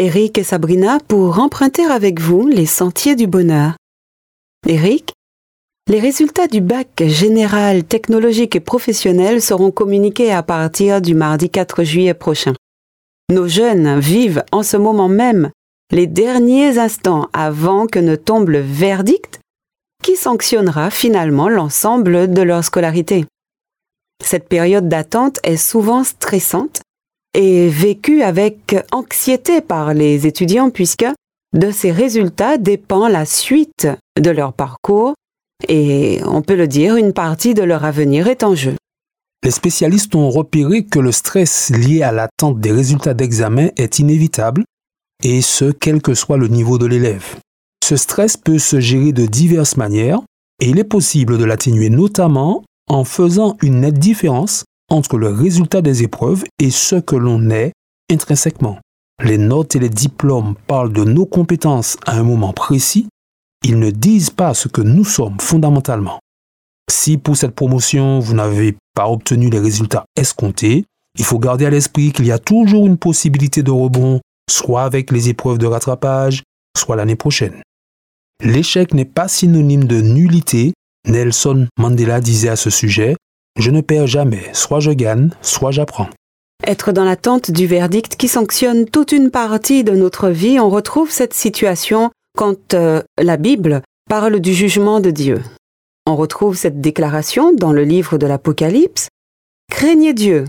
Eric et Sabrina pour emprunter avec vous les sentiers du bonheur. Eric, les résultats du bac général technologique et professionnel seront communiqués à partir du mardi 4 juillet prochain. Nos jeunes vivent en ce moment même les derniers instants avant que ne tombe le verdict qui sanctionnera finalement l'ensemble de leur scolarité. Cette période d'attente est souvent stressante et vécue avec anxiété par les étudiants puisque de ces résultats dépend la suite de leur parcours et, on peut le dire, une partie de leur avenir est en jeu. Les spécialistes ont repéré que le stress lié à l'attente des résultats d'examen est inévitable et ce, quel que soit le niveau de l'élève. Ce stress peut se gérer de diverses manières et il est possible de l'atténuer notamment en faisant une nette différence entre le résultat des épreuves et ce que l'on est intrinsèquement. Les notes et les diplômes parlent de nos compétences à un moment précis, ils ne disent pas ce que nous sommes fondamentalement. Si pour cette promotion vous n'avez pas obtenu les résultats escomptés, il faut garder à l'esprit qu'il y a toujours une possibilité de rebond soit avec les épreuves de rattrapage, soit l'année prochaine. L'échec n'est pas synonyme de nullité. Nelson Mandela disait à ce sujet, Je ne perds jamais, soit je gagne, soit j'apprends. Être dans l'attente du verdict qui sanctionne toute une partie de notre vie, on retrouve cette situation quand euh, la Bible parle du jugement de Dieu. On retrouve cette déclaration dans le livre de l'Apocalypse. Craignez Dieu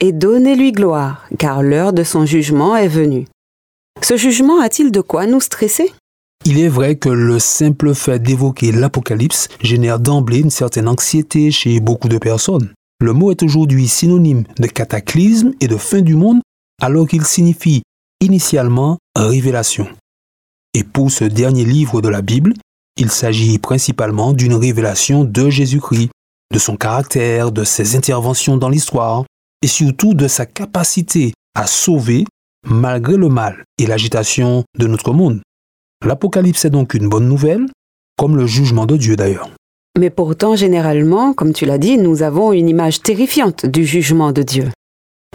et donnez-lui gloire, car l'heure de son jugement est venue. Ce jugement a-t-il de quoi nous stresser? Il est vrai que le simple fait d'évoquer l'Apocalypse génère d'emblée une certaine anxiété chez beaucoup de personnes. Le mot est aujourd'hui synonyme de cataclysme et de fin du monde alors qu'il signifie initialement révélation. Et pour ce dernier livre de la Bible, il s'agit principalement d'une révélation de Jésus-Christ, de son caractère, de ses interventions dans l'histoire, et surtout de sa capacité à sauver malgré le mal et l'agitation de notre monde. L'Apocalypse est donc une bonne nouvelle, comme le jugement de Dieu d'ailleurs. Mais pourtant, généralement, comme tu l'as dit, nous avons une image terrifiante du jugement de Dieu.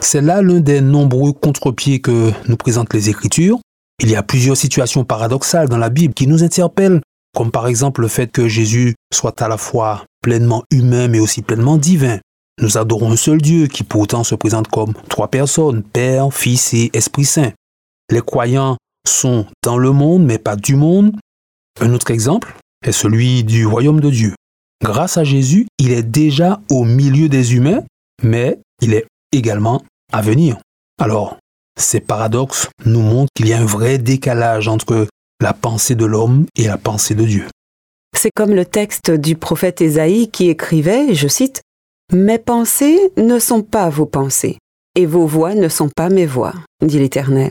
C'est là l'un des nombreux contre-pieds que nous présentent les Écritures. Il y a plusieurs situations paradoxales dans la Bible qui nous interpellent, comme par exemple le fait que Jésus soit à la fois pleinement humain mais aussi pleinement divin. Nous adorons un seul Dieu qui pourtant se présente comme trois personnes, Père, Fils et Esprit Saint. Les croyants sont dans le monde mais pas du monde. Un autre exemple est celui du royaume de Dieu. Grâce à Jésus, il est déjà au milieu des humains, mais il est également à venir. Alors, ces paradoxes nous montrent qu'il y a un vrai décalage entre la pensée de l'homme et la pensée de Dieu. C'est comme le texte du prophète Ésaïe qui écrivait, je cite, mes pensées ne sont pas vos pensées, et vos voix ne sont pas mes voix, dit l'Éternel.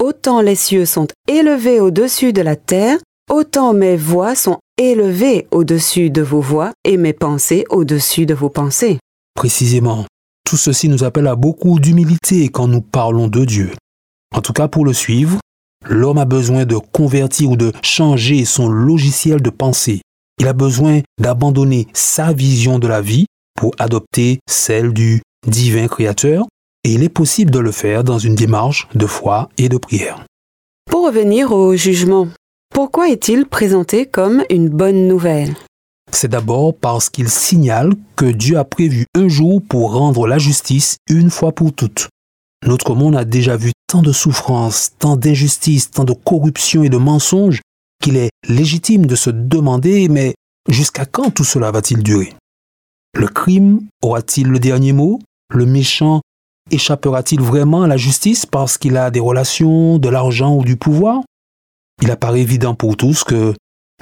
Autant les cieux sont élevés au-dessus de la terre, autant mes voix sont élevées au-dessus de vos voix et mes pensées au-dessus de vos pensées. Précisément, tout ceci nous appelle à beaucoup d'humilité quand nous parlons de Dieu. En tout cas, pour le suivre, l'homme a besoin de convertir ou de changer son logiciel de pensée. Il a besoin d'abandonner sa vision de la vie pour adopter celle du divin créateur et il est possible de le faire dans une démarche de foi et de prière. Pour revenir au jugement, pourquoi est-il présenté comme une bonne nouvelle? C'est d'abord parce qu'il signale que Dieu a prévu un jour pour rendre la justice une fois pour toutes. Notre monde a déjà vu tant de souffrances, tant d'injustices, tant de corruption et de mensonges qu'il est légitime de se demander mais jusqu'à quand tout cela va-t-il durer? Le crime aura-t-il le dernier mot? Le méchant échappera-t-il vraiment à la justice parce qu'il a des relations, de l'argent ou du pouvoir? Il apparaît évident pour tous que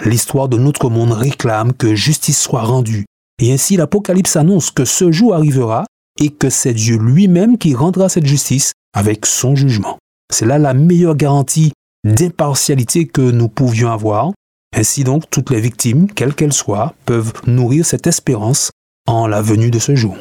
l'histoire de notre monde réclame que justice soit rendue. Et ainsi l'Apocalypse annonce que ce jour arrivera et que c'est Dieu lui-même qui rendra cette justice avec son jugement. C'est là la meilleure garantie d'impartialité que nous pouvions avoir. Ainsi donc, toutes les victimes, quelles qu'elles soient, peuvent nourrir cette espérance en la venue de ce jour.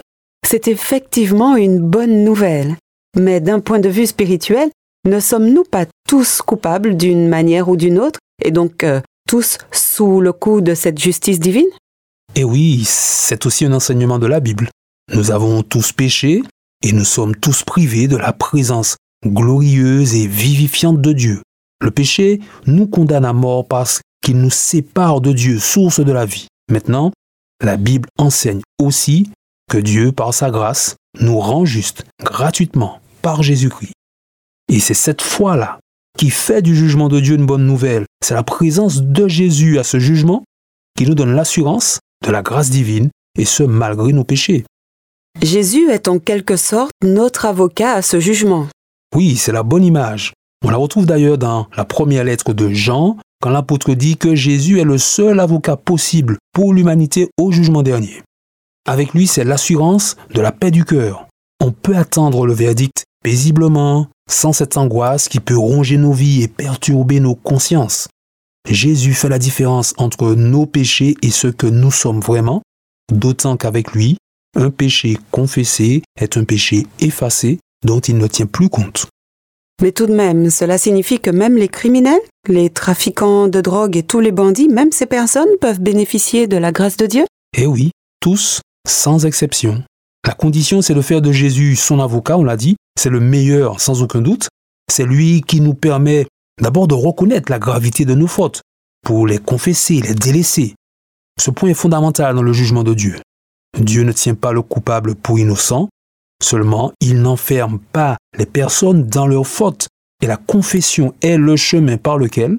C'est effectivement une bonne nouvelle. Mais d'un point de vue spirituel, ne sommes-nous pas tous coupables d'une manière ou d'une autre, et donc euh, tous sous le coup de cette justice divine? Et oui, c'est aussi un enseignement de la Bible. Nous avons tous péché et nous sommes tous privés de la présence glorieuse et vivifiante de Dieu. Le péché nous condamne à mort parce qu'il nous sépare de Dieu, source de la vie. Maintenant, la Bible enseigne aussi que Dieu, par sa grâce, nous rend juste gratuitement par Jésus-Christ. Et c'est cette foi-là qui fait du jugement de Dieu une bonne nouvelle. C'est la présence de Jésus à ce jugement qui nous donne l'assurance de la grâce divine, et ce malgré nos péchés. Jésus est en quelque sorte notre avocat à ce jugement. Oui, c'est la bonne image. On la retrouve d'ailleurs dans la première lettre de Jean, quand l'apôtre dit que Jésus est le seul avocat possible pour l'humanité au jugement dernier. Avec lui, c'est l'assurance de la paix du cœur. On peut attendre le verdict paisiblement, sans cette angoisse qui peut ronger nos vies et perturber nos consciences. Jésus fait la différence entre nos péchés et ce que nous sommes vraiment, d'autant qu'avec lui, un péché confessé est un péché effacé dont il ne tient plus compte. Mais tout de même, cela signifie que même les criminels, les trafiquants de drogue et tous les bandits, même ces personnes peuvent bénéficier de la grâce de Dieu? Eh oui, tous, sans exception. La condition, c'est de faire de Jésus son avocat, on l'a dit, c'est le meilleur sans aucun doute. C'est lui qui nous permet d'abord de reconnaître la gravité de nos fautes, pour les confesser, les délaisser. Ce point est fondamental dans le jugement de Dieu. Dieu ne tient pas le coupable pour innocent, seulement il n'enferme pas les personnes dans leurs fautes, et la confession est le chemin par lequel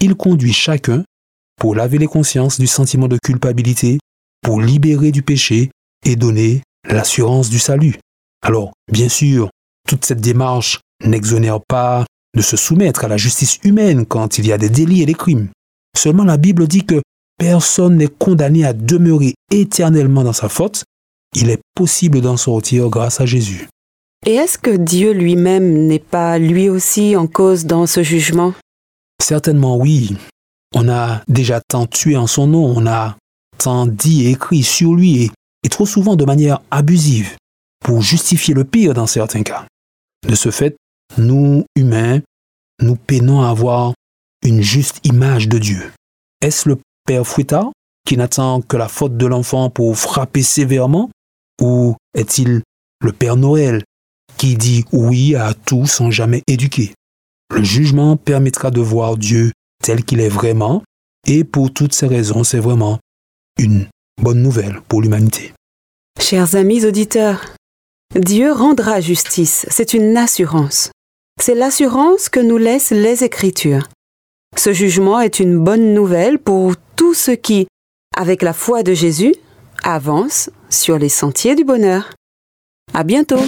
il conduit chacun pour laver les consciences du sentiment de culpabilité, pour libérer du péché et donner l'assurance du salut. Alors, bien sûr, toute cette démarche n'exonère pas de se soumettre à la justice humaine quand il y a des délits et des crimes. Seulement la Bible dit que personne n'est condamné à demeurer éternellement dans sa faute. Il est possible d'en sortir grâce à Jésus. Et est-ce que Dieu lui-même n'est pas lui aussi en cause dans ce jugement? Certainement oui. On a déjà tant tué en son nom, on a dit et écrit sur lui et, et trop souvent de manière abusive pour justifier le pire dans certains cas. De ce fait, nous, humains, nous peinons à avoir une juste image de Dieu. Est-ce le Père fouettard qui n'attend que la faute de l'enfant pour frapper sévèrement Ou est-il le Père Noël qui dit oui à tout sans jamais éduquer? Le jugement permettra de voir Dieu tel qu'il est vraiment, et pour toutes ces raisons, c'est vraiment une bonne nouvelle pour l'humanité. Chers amis auditeurs, Dieu rendra justice, c'est une assurance. C'est l'assurance que nous laissent les Écritures. Ce jugement est une bonne nouvelle pour tous ceux qui, avec la foi de Jésus, avancent sur les sentiers du bonheur. À bientôt!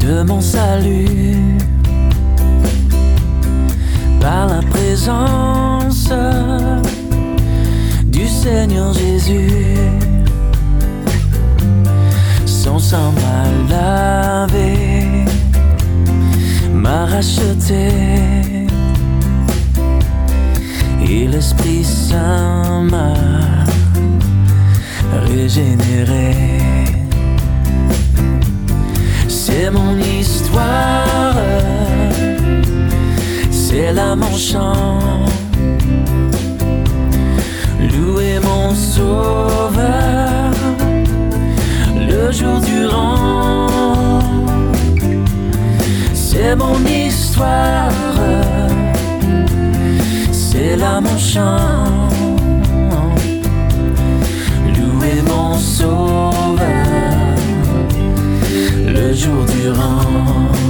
De mon salut par la présence du Seigneur Jésus. Son sang m'a lavé, m'a racheté. Et l'Esprit Saint m'a régénéré. Mon chant. Louer mon sauveur le jour durant. C'est mon histoire, c'est là mon chant. mon sauveur le jour durant.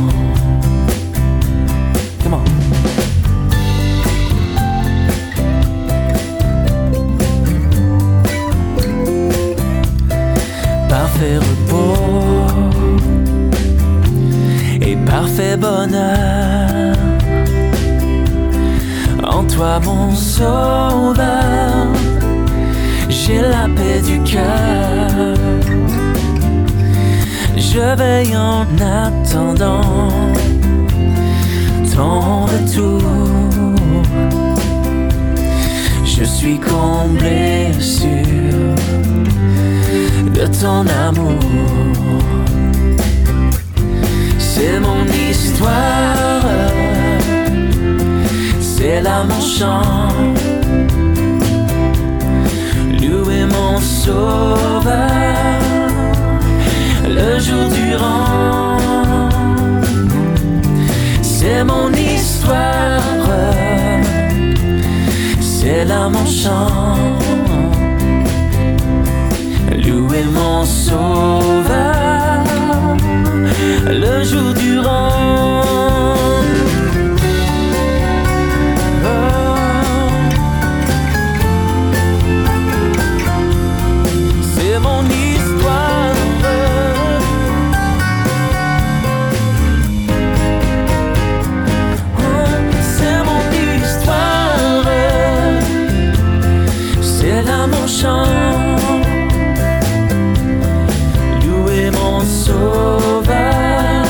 Mon sauveur, j'ai la paix du cœur. Je veille en attendant ton retour. Je suis comblé sûr de ton amour. C'est mon histoire, c'est là mon chant. Mon sauveur le jour durant. C'est mon histoire, c'est là mon chant. Louer mon sauveur le jour. Mon. Louer mon sauveur.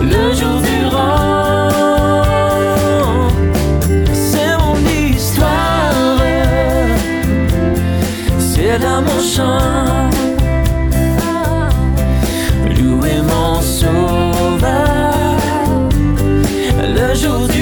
Le jour durant. C'est mon histoire. C'est là mon chant. Louer mon sauveur. Le jour durant.